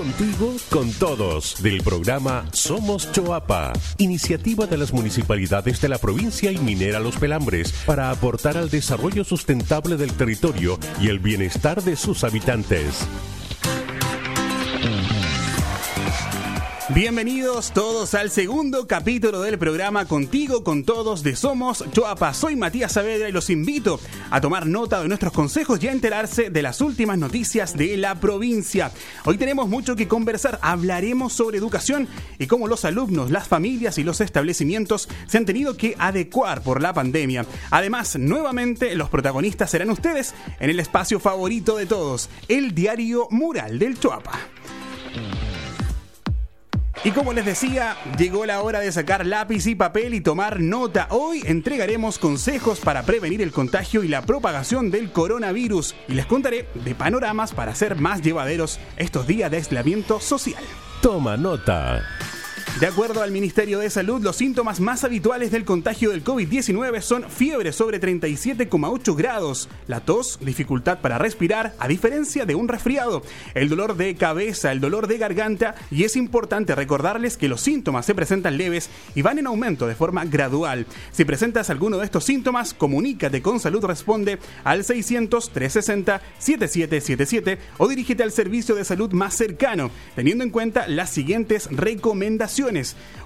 Contigo, con todos, del programa Somos Choapa, iniciativa de las municipalidades de la provincia y minera Los Pelambres para aportar al desarrollo sustentable del territorio y el bienestar de sus habitantes. Bienvenidos todos al segundo capítulo del programa Contigo con Todos de Somos Choapa. Soy Matías Saavedra y los invito a tomar nota de nuestros consejos y a enterarse de las últimas noticias de la provincia. Hoy tenemos mucho que conversar. Hablaremos sobre educación y cómo los alumnos, las familias y los establecimientos se han tenido que adecuar por la pandemia. Además, nuevamente los protagonistas serán ustedes en el espacio favorito de todos, el diario Mural del Choapa. Y como les decía, llegó la hora de sacar lápiz y papel y tomar nota. Hoy entregaremos consejos para prevenir el contagio y la propagación del coronavirus y les contaré de panoramas para hacer más llevaderos estos días de aislamiento social. Toma nota. De acuerdo al Ministerio de Salud, los síntomas más habituales del contagio del COVID-19 son fiebre sobre 37,8 grados, la tos, dificultad para respirar, a diferencia de un resfriado, el dolor de cabeza, el dolor de garganta y es importante recordarles que los síntomas se presentan leves y van en aumento de forma gradual. Si presentas alguno de estos síntomas, comunícate con Salud Responde al 600-360-7777 o dirígete al servicio de salud más cercano, teniendo en cuenta las siguientes recomendaciones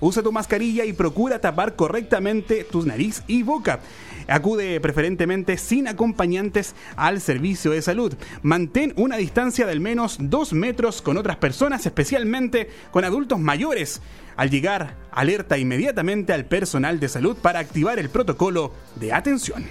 Usa tu mascarilla y procura tapar correctamente tu nariz y boca. Acude preferentemente sin acompañantes al servicio de salud. Mantén una distancia de al menos dos metros con otras personas, especialmente con adultos mayores. Al llegar, alerta inmediatamente al personal de salud para activar el protocolo de atención.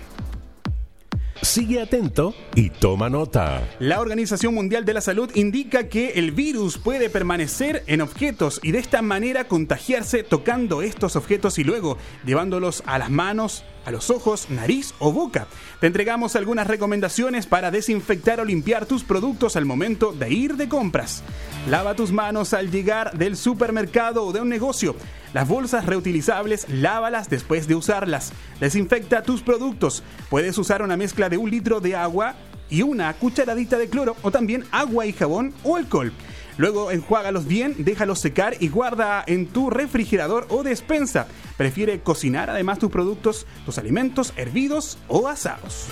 Sigue atento y toma nota. La Organización Mundial de la Salud indica que el virus puede permanecer en objetos y de esta manera contagiarse tocando estos objetos y luego llevándolos a las manos, a los ojos, nariz o boca. Te entregamos algunas recomendaciones para desinfectar o limpiar tus productos al momento de ir de compras. Lava tus manos al llegar del supermercado o de un negocio. Las bolsas reutilizables, lávalas después de usarlas. Desinfecta tus productos. Puedes usar una mezcla de un litro de agua y una cucharadita de cloro o también agua y jabón o alcohol. Luego enjuágalos bien, déjalos secar y guarda en tu refrigerador o despensa. Prefiere cocinar además tus productos, tus alimentos hervidos o asados.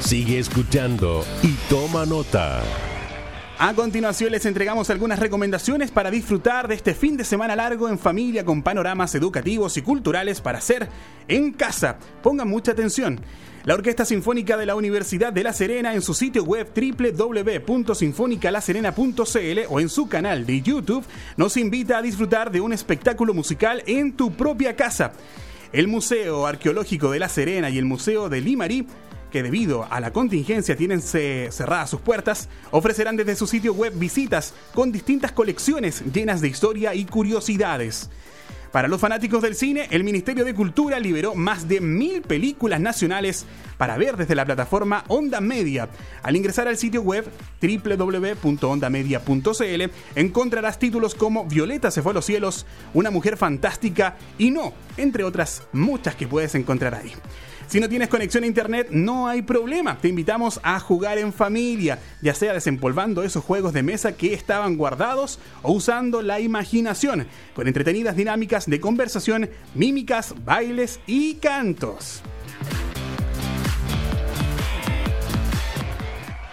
Sigue escuchando y toma nota. A continuación les entregamos algunas recomendaciones para disfrutar de este fin de semana largo en familia con panoramas educativos y culturales para hacer en casa. Pongan mucha atención. La Orquesta Sinfónica de la Universidad de La Serena en su sitio web www.sinfonicalaserena.cl o en su canal de YouTube nos invita a disfrutar de un espectáculo musical en tu propia casa. El Museo Arqueológico de La Serena y el Museo de Limarí que debido a la contingencia tienen cerradas sus puertas, ofrecerán desde su sitio web visitas con distintas colecciones llenas de historia y curiosidades. Para los fanáticos del cine, el Ministerio de Cultura liberó más de mil películas nacionales para ver desde la plataforma Onda Media. Al ingresar al sitio web www.ondamedia.cl encontrarás títulos como Violeta se fue a los cielos, Una mujer fantástica y No, entre otras muchas que puedes encontrar ahí. Si no tienes conexión a internet, no hay problema. Te invitamos a jugar en familia, ya sea desempolvando esos juegos de mesa que estaban guardados o usando la imaginación, con entretenidas dinámicas de conversación, mímicas, bailes y cantos.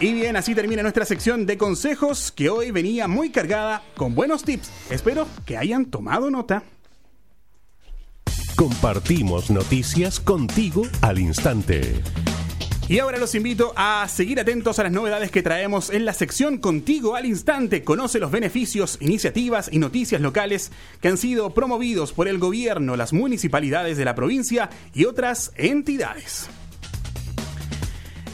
Y bien, así termina nuestra sección de consejos que hoy venía muy cargada con buenos tips. Espero que hayan tomado nota. Compartimos noticias contigo al instante. Y ahora los invito a seguir atentos a las novedades que traemos en la sección Contigo al Instante. Conoce los beneficios, iniciativas y noticias locales que han sido promovidos por el gobierno, las municipalidades de la provincia y otras entidades.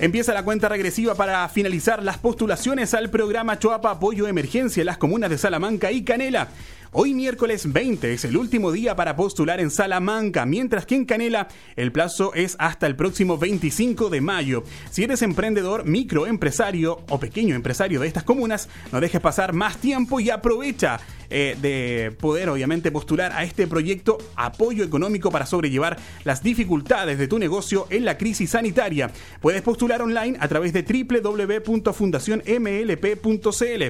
Empieza la cuenta regresiva para finalizar las postulaciones al programa Choapa Apoyo Emergencia en las comunas de Salamanca y Canela. Hoy miércoles 20 es el último día para postular en Salamanca, mientras que en Canela el plazo es hasta el próximo 25 de mayo. Si eres emprendedor, microempresario o pequeño empresario de estas comunas, no dejes pasar más tiempo y aprovecha eh, de poder obviamente postular a este proyecto apoyo económico para sobrellevar las dificultades de tu negocio en la crisis sanitaria. Puedes postular online a través de www.fundacionmlp.cl.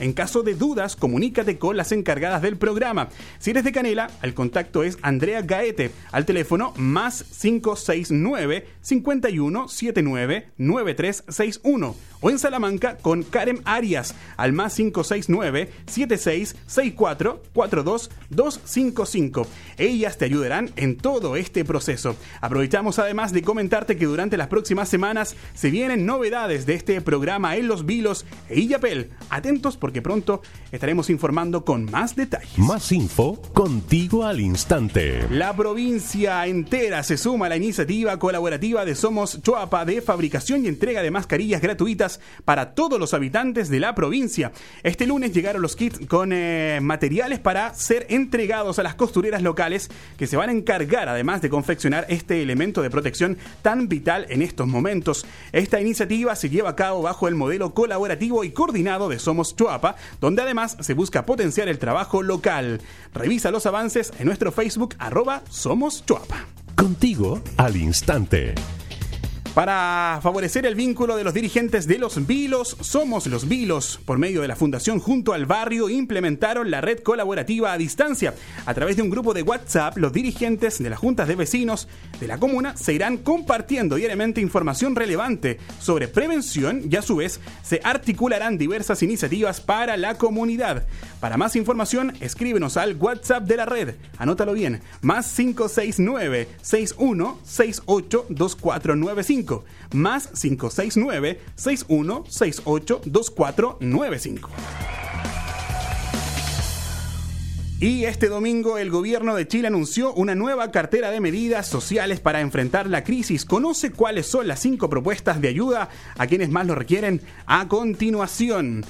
En caso de dudas, comunícate con las encargadas del programa. Si eres de Canela, el contacto es Andrea Gaete al teléfono más 569 5179 9361 o en Salamanca con Karen Arias al más 569 7664 42255. Ellas te ayudarán en todo este proceso. Aprovechamos además de comentarte que durante las próximas semanas se vienen novedades de este programa en Los Vilos e Illapel. Atentos porque pronto estaremos informando con más detalles. Más info contigo al instante. La provincia entera se suma a la iniciativa colaborativa de Somos Choapa de fabricación y entrega de mascarillas gratuitas para todos los habitantes de la provincia. Este lunes llegaron los kits con eh, materiales para ser entregados a las costureras locales que se van a encargar además de confeccionar este elemento de protección tan vital en estos momentos. Esta iniciativa se lleva a cabo bajo el modelo colaborativo y coordinado de Somos Choapa, donde además se busca potenciar el trabajo local. Revisa los avances en nuestro Facebook arroba Somos Choapa. Contigo al instante. Para favorecer el vínculo de los dirigentes de los Vilos, Somos los Vilos, por medio de la Fundación Junto al Barrio, implementaron la red colaborativa a distancia. A través de un grupo de WhatsApp, los dirigentes de las juntas de vecinos de la comuna se irán compartiendo diariamente información relevante sobre prevención y a su vez se articularán diversas iniciativas para la comunidad. Para más información, escríbenos al WhatsApp de la red. Anótalo bien, más 569 6168 2495 más 569 6168 2495. Y este domingo el gobierno de Chile anunció una nueva cartera de medidas sociales para enfrentar la crisis. Conoce cuáles son las cinco propuestas de ayuda a quienes más lo requieren a continuación.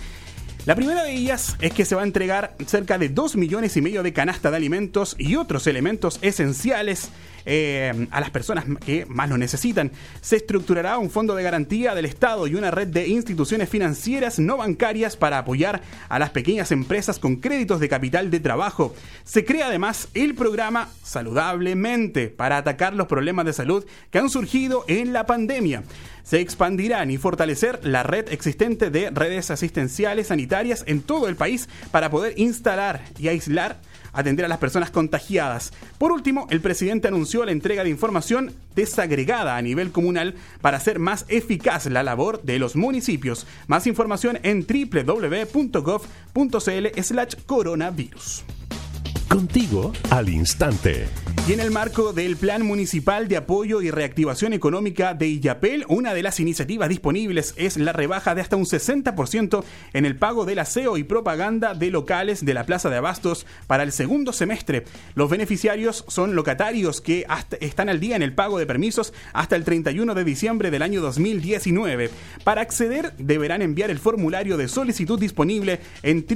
La primera de ellas es que se va a entregar cerca de 2 millones y medio de canasta de alimentos y otros elementos esenciales eh, a las personas que más lo necesitan. Se estructurará un fondo de garantía del Estado y una red de instituciones financieras no bancarias para apoyar a las pequeñas empresas con créditos de capital de trabajo. Se crea además el programa Saludablemente para atacar los problemas de salud que han surgido en la pandemia. Se expandirán y fortalecer la red existente de redes asistenciales sanitarias en todo el país para poder instalar y aislar atender a las personas contagiadas. Por último, el presidente anunció la entrega de información desagregada a nivel comunal para hacer más eficaz la labor de los municipios. Más información en www.gov.cl slash coronavirus. Contigo al instante. Y en el marco del Plan Municipal de Apoyo y Reactivación Económica de Illapel, una de las iniciativas disponibles es la rebaja de hasta un 60% en el pago del aseo y propaganda de locales de la Plaza de Abastos para el segundo semestre. Los beneficiarios son locatarios que están al día en el pago de permisos hasta el 31 de diciembre del año 2019. Para acceder deberán enviar el formulario de solicitud disponible en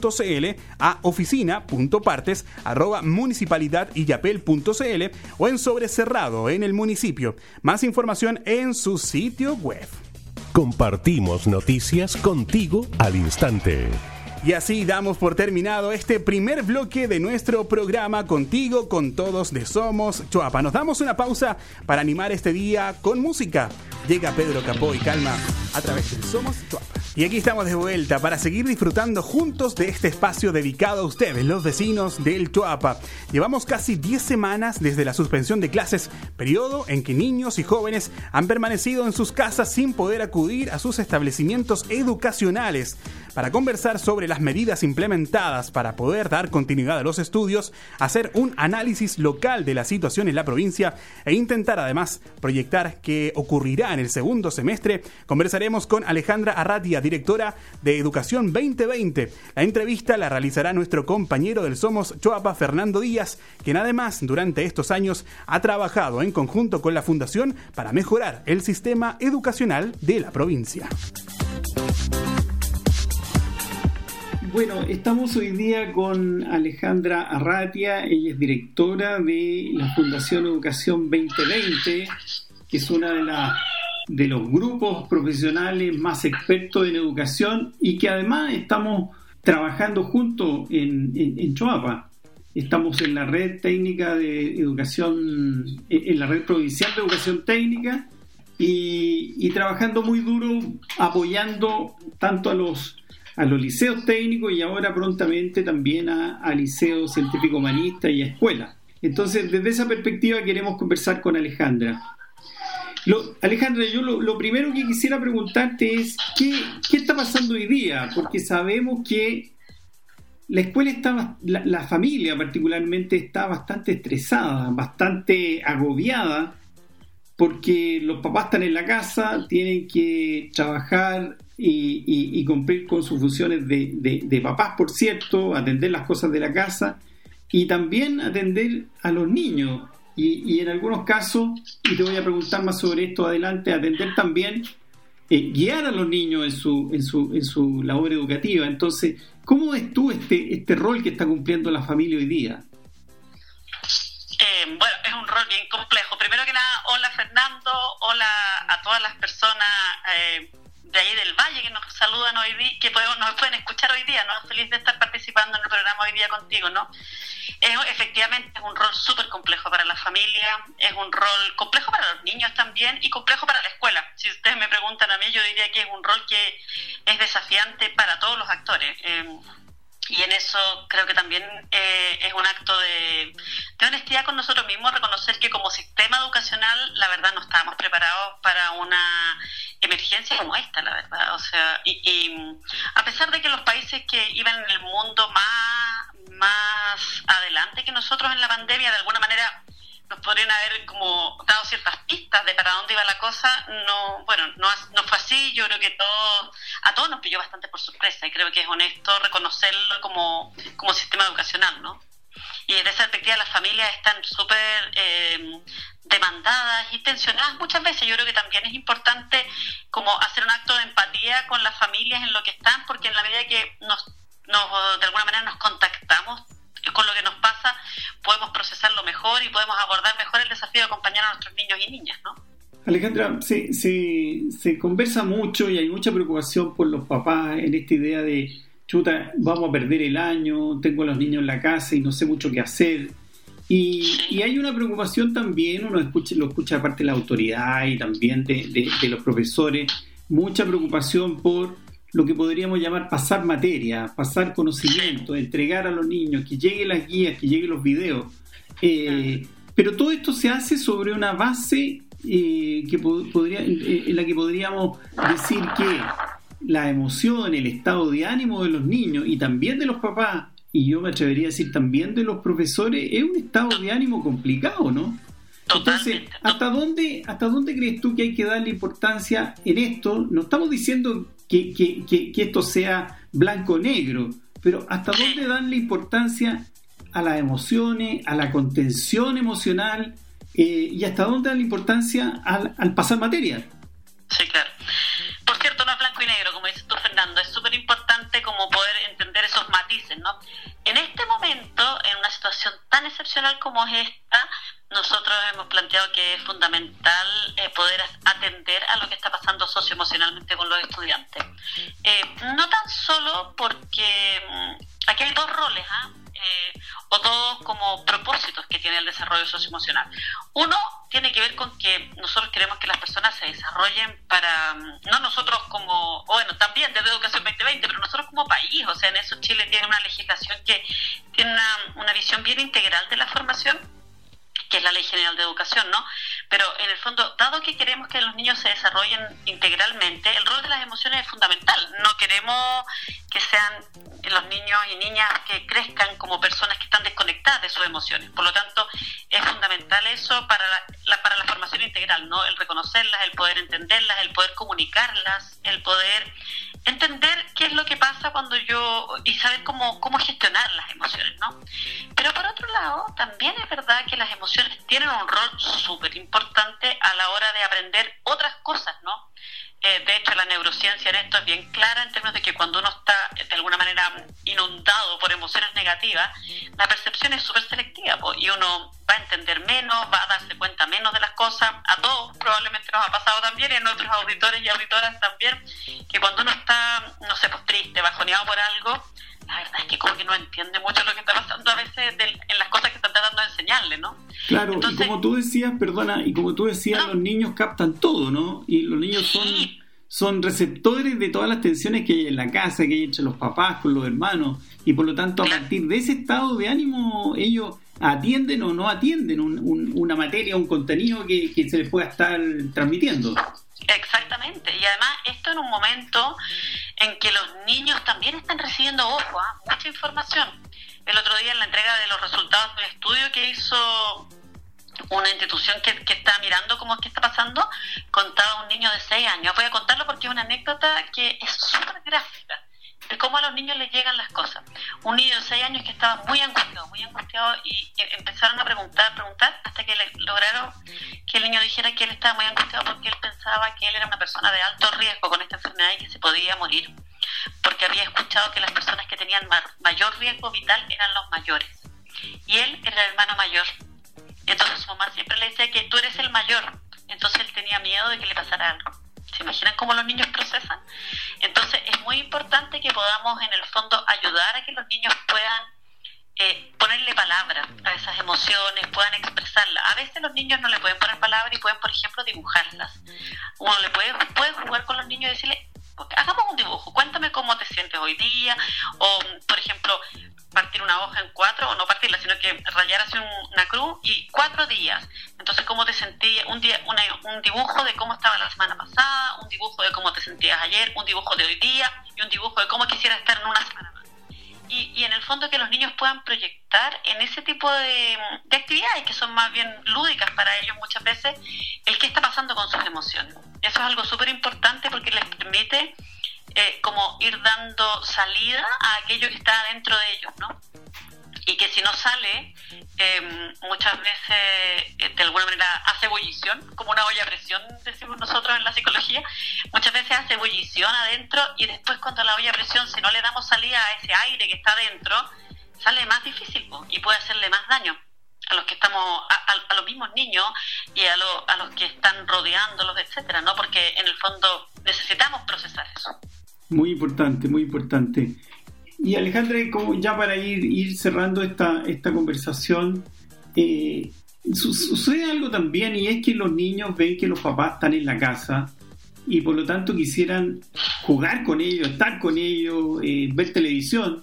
www.municipalidadillapel.cl a oficina.par partes arroba municipalidadillapel.cl o en sobre cerrado en el municipio. Más información en su sitio web. Compartimos noticias contigo al instante. Y así damos por terminado este primer bloque de nuestro programa contigo, con todos de Somos Choapa. Nos damos una pausa para animar este día con música. Llega Pedro Capó y Calma a través de Somos Choapa. Y aquí estamos de vuelta para seguir disfrutando juntos de este espacio dedicado a ustedes, los vecinos del Choapa. Llevamos casi 10 semanas desde la suspensión de clases, periodo en que niños y jóvenes han permanecido en sus casas sin poder acudir a sus establecimientos educacionales. Para conversar sobre las medidas implementadas para poder dar continuidad a los estudios, hacer un análisis local de la situación en la provincia e intentar además proyectar qué ocurrirá en el segundo semestre, conversaremos con Alejandra Arratia, directora de Educación 2020. La entrevista la realizará nuestro compañero del Somos Choapa, Fernando Díaz, quien además durante estos años ha trabajado en conjunto con la Fundación para mejorar el sistema educacional de la provincia. Bueno, estamos hoy día con Alejandra Arratia, ella es directora de la Fundación Educación 2020, que es una de las de los grupos profesionales más expertos en educación y que además estamos trabajando juntos en, en, Choapa. Estamos en la red técnica de educación, en la red provincial de educación técnica y, trabajando muy duro apoyando tanto a los a los liceos técnicos y ahora prontamente también a, a liceos científico humanistas y a escuelas. Entonces, desde esa perspectiva queremos conversar con Alejandra. Alejandra, yo lo, primero que quisiera preguntarte es, ¿qué, está pasando hoy día? Porque sabemos que la escuela está, la, familia particularmente está bastante estresada, bastante agobiada, porque los papás están en la casa, tienen que trabajar y, cumplir con sus funciones de, de, papás, por cierto, atender las cosas de la casa y también atender a los niños y, en algunos casos, y te voy a preguntar más sobre esto adelante, atender también, eh, guiar a los niños en su, en, su, en su labor educativa. Entonces, ¿cómo ves tú este, este rol que está cumpliendo la familia hoy día? Eh, bueno, es un rol bien complejo. Primero que nada, hola Fernando, hola a todas las personas eh, de ahí del Valle que nos saludan hoy día, que nos pueden escuchar hoy día, ¿no? Feliz de estar participando en el programa hoy día contigo, ¿no? Es, efectivamente es un rol súper complejo para la familia, es un rol complejo para los niños también y complejo para la escuela. Si ustedes me preguntan a mí, yo diría que es un rol que es desafiante para todos los actores. Eh, y en eso creo que también eh, es un acto de, honestidad con nosotros mismos, reconocer que como sistema educacional, la verdad, no estábamos preparados para una emergencia como esta, la verdad. O sea, y, a pesar de que los países que iban en el mundo más, más adelante que nosotros en la pandemia, de alguna manera nos podrían haber como dado ciertas pistas de para dónde iba la cosa, no, bueno, no, no fue así, yo creo que todo, a todos nos pilló bastante por sorpresa y creo que es honesto reconocerlo como, como sistema educacional, ¿no? Y desde esa perspectiva las familias están súper eh, demandadas y tensionadas muchas veces. Yo creo que también es importante como hacer un acto de empatía con las familias en lo que están, porque en la medida que nos, nos de alguna manera nos contactamos con lo que nos pasa, podemos procesarlo mejor y podemos abordar mejor el desafío de acompañar a nuestros niños y niñas, ¿no? Alejandra, se, se, se conversa mucho y hay mucha preocupación por los papás en esta idea de, chuta, vamos a perder el año, tengo a los niños en la casa y no sé mucho qué hacer. Y, y hay una preocupación también, uno escucha, lo escucha de parte de la autoridad y también de, de, de los profesores, mucha preocupación por lo que podríamos llamar pasar materia, pasar conocimiento, entregar a los niños, que lleguen las guías, que lleguen los videos. Eh, pero todo esto se hace sobre una base eh, que podría, en la que podríamos decir que la emoción, el estado de ánimo de los niños y también de los papás, y yo me atrevería a decir también de los profesores, es un estado de ánimo complicado, ¿no? Entonces, ¿hasta dónde, ¿hasta dónde crees tú que hay que darle importancia en esto? No estamos diciendo que, que, que, esto sea blanco-negro, pero ¿hasta dónde darle importancia a las emociones, a la contención emocional eh, y hasta dónde darle importancia al, al pasar materia? Sí, claro. Por cierto, no es blanco y negro, como dices tú, Fernando. Es súper importante como poder entender esos matices, ¿no? En este momento, en una situación tan excepcional como es esta, nosotros hemos planteado que es fundamental eh, poder atender a lo que está pasando socioemocionalmente con los estudiantes. Eh, no tan solo porque mm, aquí hay dos roles, ¿ah? eh, o dos como propósitos que tiene el desarrollo socioemocional. Uno tiene que ver con que nosotros queremos que las personas se desarrollen para, mm, no nosotros como, bueno, también desde Educación 2020, pero nosotros como país, o sea, en eso Chile tiene una legislación que tiene una, una visión bien integral de la formación que es la Ley General de Educación, ¿no? Pero en el fondo, dado que queremos que los niños se desarrollen integralmente, el rol de las emociones es fundamental. No queremos que sean los niños y niñas que crezcan como personas que están desconectadas de sus emociones. Por lo tanto, es fundamental eso para la, para la formación integral, ¿no? El reconocerlas, el poder entenderlas, el poder comunicarlas, el poder entender qué es lo que pasa cuando yo y saber cómo, cómo gestionar las emociones, ¿no? Pero por otro lado, también es verdad que las emociones tienen un rol súper importante a la hora de aprender otras cosas, ¿no? eh, de hecho la neurociencia en esto es bien clara en términos de que cuando uno está de alguna manera inundado por emociones negativas, la percepción es súper selectiva y uno va a entender menos, va a darse cuenta probablemente nos ha pasado también y a nuestros auditores y auditoras también, que cuando uno está, no sé, pues triste, bajoneado por algo, la verdad es que como que no entiende mucho lo que está pasando a veces en las cosas que están tratando de enseñarle, ¿no? Claro, y como tú decías, perdona, y como tú decías, los niños captan todo, ¿no? Y los niños son, son receptores de todas las tensiones que hay en la casa, que hay entre los papás, con los hermanos, y por lo tanto a partir de ese estado de ánimo ellos atienden o no atienden una materia, un contenido que, se les pueda estar transmitiendo. Exactamente, y además esto en un momento en que los niños también están recibiendo, ojo, ¿ah? mucha información. El otro día en la entrega de los resultados del estudio que hizo una institución que, está mirando cómo es que está pasando, contaba un niño de 6 años. Voy a contarlo porque es una anécdota que es súper gráfica cómo a los niños les llegan las cosas. Un niño de 6 años que estaba muy angustiado, muy angustiado y empezaron a preguntar, preguntar, hasta que le lograron que el niño dijera que él estaba muy angustiado porque él pensaba que él era una persona de alto riesgo con esta enfermedad y que se podía morir, porque había escuchado que las personas que tenían mayor riesgo vital eran los mayores. Y él era el hermano mayor. Entonces su mamá siempre le decía que tú eres el mayor. Entonces él tenía miedo de que le pasara algo. ¿Se imaginan cómo los niños procesan? Entonces es muy importante que podamos en el fondo ayudar a que los niños puedan eh, ponerle palabra a esas emociones, puedan expresarlas. A veces los niños no le pueden poner palabra y pueden, por ejemplo, dibujarlas. Uno le puede, jugar con los niños y decirle, hagamos un dibujo, cuéntame cómo te sientes hoy día, o por ejemplo, partir una hoja en cuatro, o no partirla, sino que rayar así una cruz y cuatro días. Entonces, ¿cómo te sentías? Un, día, un dibujo de cómo estaba la semana pasada, un dibujo de cómo te sentías ayer, un dibujo de hoy día y un dibujo de cómo quisiera estar en una semana más. Y, en el fondo que los niños puedan proyectar en ese tipo de, de actividades que son más bien lúdicas para ellos muchas veces, el qué está pasando con sus emociones. Eso es algo súper importante porque les permite eh, como ir dando salida a aquello que está dentro de ellos, ¿no? Y que si no sale, em, muchas veces eh, de alguna manera hace ebullición, como una olla a presión, decimos nosotros en la psicología, muchas veces hace ebullición adentro y después cuando la olla a presión, si no le damos salida a ese aire que está adentro, sale más difícil y puede hacerle más daño a los que estamos, a, los mismos niños y a, a los que están rodeándolos, etcétera, ¿no? Porque en el fondo necesitamos procesar eso. Muy importante, muy importante. Y Alejandra, como ya para ir, cerrando esta, esta conversación, eh, sucede algo también y es que los niños ven que los papás están en la casa y por lo tanto quisieran jugar con ellos, estar con ellos, eh, ver televisión.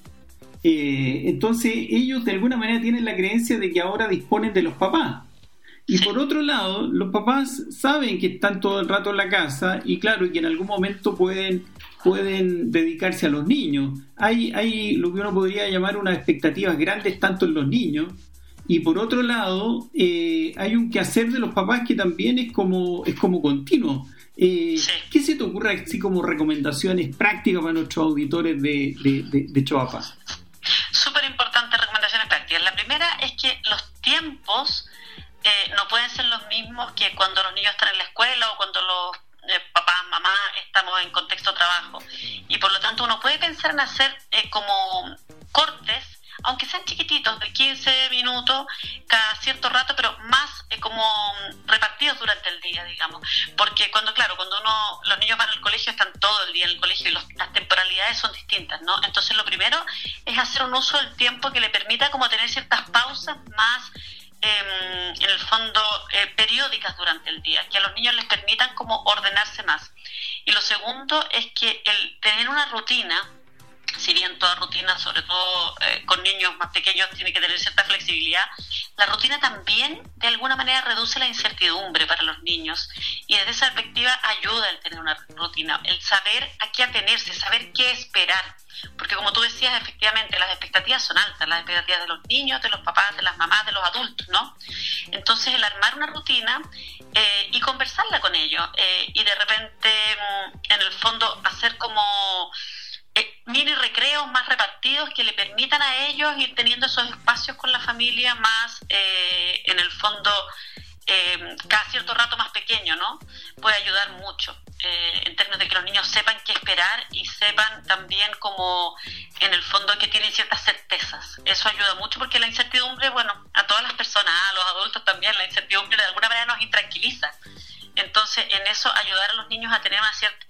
Eh, entonces ellos de alguna manera tienen la creencia de que ahora disponen de los papás. Y por otro lado, los papás saben que están todo el rato en la casa y claro, y que en algún momento pueden pueden dedicarse a los niños. Hay, hay lo que uno podría llamar unas expectativas grandes tanto en los niños y por otro lado eh, hay un quehacer de los papás que también es como, es como continuo. Eh, ¿Qué se te ocurre así como recomendaciones prácticas para nuestros auditores de, de, de, Choapa? Súper importantes recomendaciones prácticas. La primera es que los tiempos eh, no pueden ser los mismos que cuando los niños están en la escuela o cuando los papá, mamá, estamos en contexto trabajo. Y por lo tanto uno puede pensar en hacer eh, como cortes, aunque sean chiquititos, de 15 minutos cada cierto rato, pero más eh, como repartidos durante el día, digamos. Porque cuando, claro, cuando uno, los niños van al colegio, están todo el día en el colegio y las temporalidades son distintas, ¿no? Entonces lo primero es hacer un uso del tiempo que le permita como tener ciertas pausas más Em, en el fondo eh, periódicas durante el día, que a los niños les permitan como ordenarse más. Y lo segundo es que el tener una rutina, si bien toda rutina, sobre todo eh, con niños más pequeños, tiene que tener cierta flexibilidad, la rutina también de alguna manera reduce la incertidumbre para los niños y desde esa perspectiva ayuda el tener una rutina, el saber a qué atenerse, saber qué esperar porque como tú decías, efectivamente, las expectativas son altas, las expectativas de los niños, de los papás, de las mamás, de los adultos, ¿no? Entonces, el armar una rutina eh, y conversarla con ellos eh, y de repente, mm, en el fondo, hacer como eh, más repartidos que le permitan a ellos ir teniendo esos espacios con la familia más, en el fondo, cada cierto rato más pequeño, ¿no? Puede ayudar mucho. eh, en términos de que los niños sepan qué esperar y sepan también como en el fondo que tienen ciertas certezas. Eso ayuda mucho porque la incertidumbre, bueno, a todas las personas, a los adultos también, la incertidumbre de alguna manera nos intranquiliza. Entonces, en eso, ayudar a los niños a tener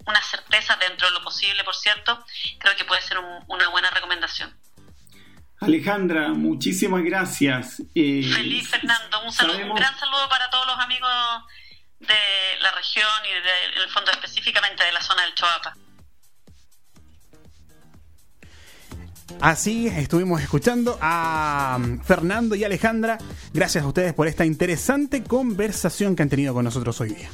una, certeza dentro de lo posible, por cierto, creo que puede ser una buena recomendación. Alejandra, muchísimas gracias. Eh, Feliz Fernando, un, saludo, un gran saludo para todos los amigos de la región y del fondo específicamente de la zona del Choapa. Así estuvimos escuchando a um, Fernando y Alejandra. Gracias a ustedes por esta interesante conversación que han tenido con nosotros hoy día.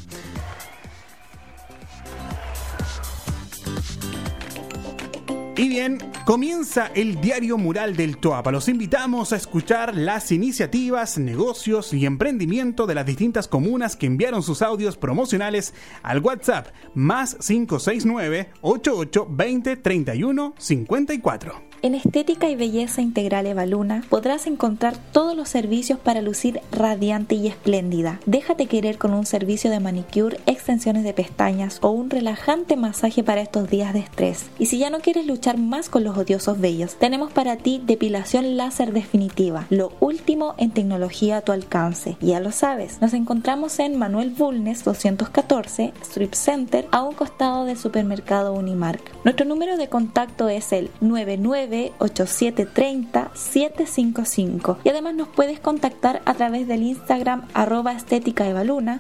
Y bien, comienza el diario mural del Toapa. Los invitamos a escuchar las iniciativas, negocios y emprendimiento de las distintas comunas que enviaron sus audios promocionales al WhatsApp más 569 88 20 31 54. En Estética y Belleza Integral Evaluna podrás encontrar todos los servicios para lucir radiante y espléndida. Déjate querer con un servicio de manicure, extensiones de pestañas o un relajante masaje para estos días de estrés. Y si ya no quieres luchar más con los odiosos vellos, tenemos para ti depilación láser definitiva, lo último en tecnología a tu alcance. Ya lo sabes, nos encontramos en Manuel Bulnes 214, Strip Center, a un costado del supermercado Unimark. Nuestro número de contacto es el 99 8730 755 y además nos puedes contactar a través del Instagram arroba estética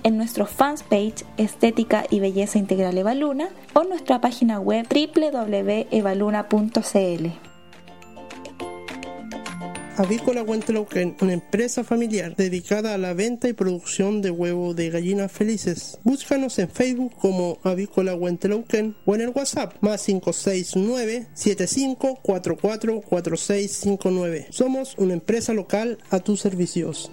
en nuestro fans page Estética y Belleza Integral Evaluna o nuestra página web www.evaluna.cl. Avícola Huentelauquén, una empresa familiar dedicada a la venta y producción de huevo de gallinas felices. Búscanos en Facebook como Avícola Huentelauquén o en el WhatsApp más 569 75444659. Somos una empresa local a tus servicios.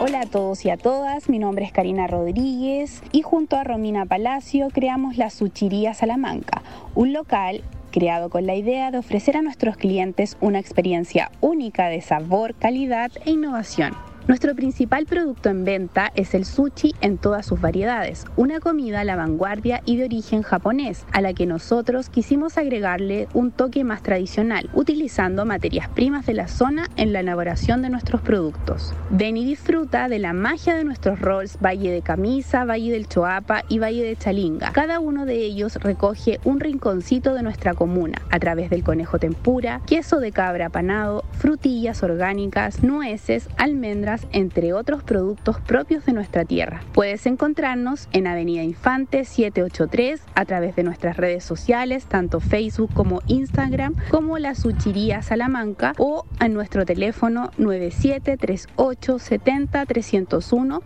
Hola a todos y a todas, mi nombre es Karina Rodríguez y junto a Romina Palacio creamos la Suchiría Salamanca, un local creado con la idea de ofrecer a nuestros clientes una experiencia única de sabor, calidad e innovación. Nuestro principal producto en venta es el sushi en todas sus variedades, una comida a la vanguardia y de origen japonés, a la que nosotros quisimos agregarle un toque más tradicional, utilizando materias primas de la zona en la elaboración de nuestros productos. Ven y disfruta de la magia de nuestros rolls Valle de Camisa, Valle del Choapa y Valle de Chalinga. Cada uno de ellos recoge un rinconcito de nuestra comuna, a través del conejo tempura, queso de cabra panado, frutillas orgánicas, nueces, almendras, entre otros productos propios de nuestra tierra. Puedes encontrarnos en Avenida Infante 783 a través de nuestras redes sociales, tanto Facebook como Instagram, como la Suchiría Salamanca o a nuestro teléfono 973870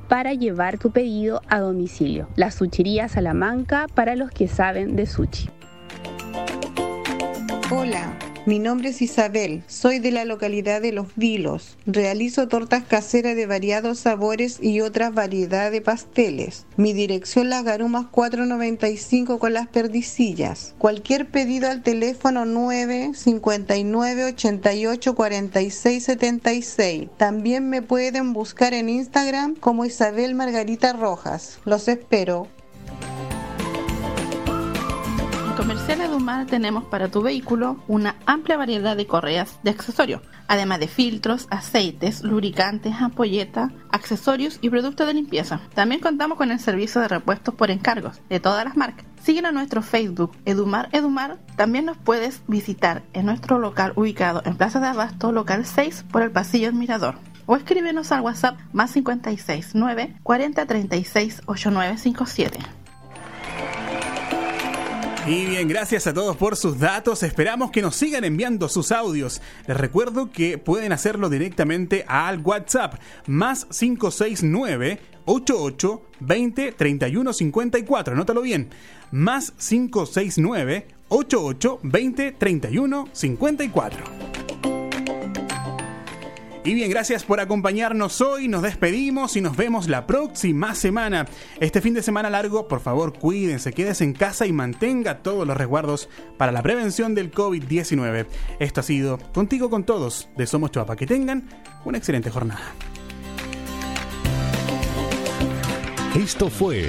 para llevar tu pedido a domicilio. La Suchiría Salamanca para los que saben de sushi. Hola. Mi nombre es Isabel, soy de la localidad de Los Vilos. Realizo tortas caseras de variados sabores y otras variedades de pasteles. Mi dirección Las Garumas 495 con las perdicillas. Cualquier pedido al teléfono 959 88 46 76. También me pueden buscar en Instagram como Isabel Margarita Rojas. Los espero. Comercial Edumar tenemos para tu vehículo una amplia variedad de correas de accesorios, además de filtros, aceites, lubricantes, ampolletas, accesorios y productos de limpieza. También contamos con el servicio de repuestos por encargos de todas las marcas. Síguenos en nuestro Facebook Edumar Edumar. También nos puedes visitar en nuestro local ubicado en Plaza de Abasto, local 6 por el pasillo del Mirador o escríbenos al WhatsApp más 56 9 40 36 8957. Y bien, gracias a todos por sus datos. Esperamos que nos sigan enviando sus audios. Les recuerdo que pueden hacerlo directamente al WhatsApp más 569 88 20 31 54. Anótalo bien. Más 569 88 20 31 54. Y bien, gracias por acompañarnos hoy. Nos despedimos y nos vemos la próxima semana. Este fin de semana largo, por favor, cuídense, quédense en casa y mantenga todos los resguardos para la prevención del COVID-19. Esto ha sido Contigo con Todos de Somos Chuapa. Que tengan una excelente jornada. Esto fue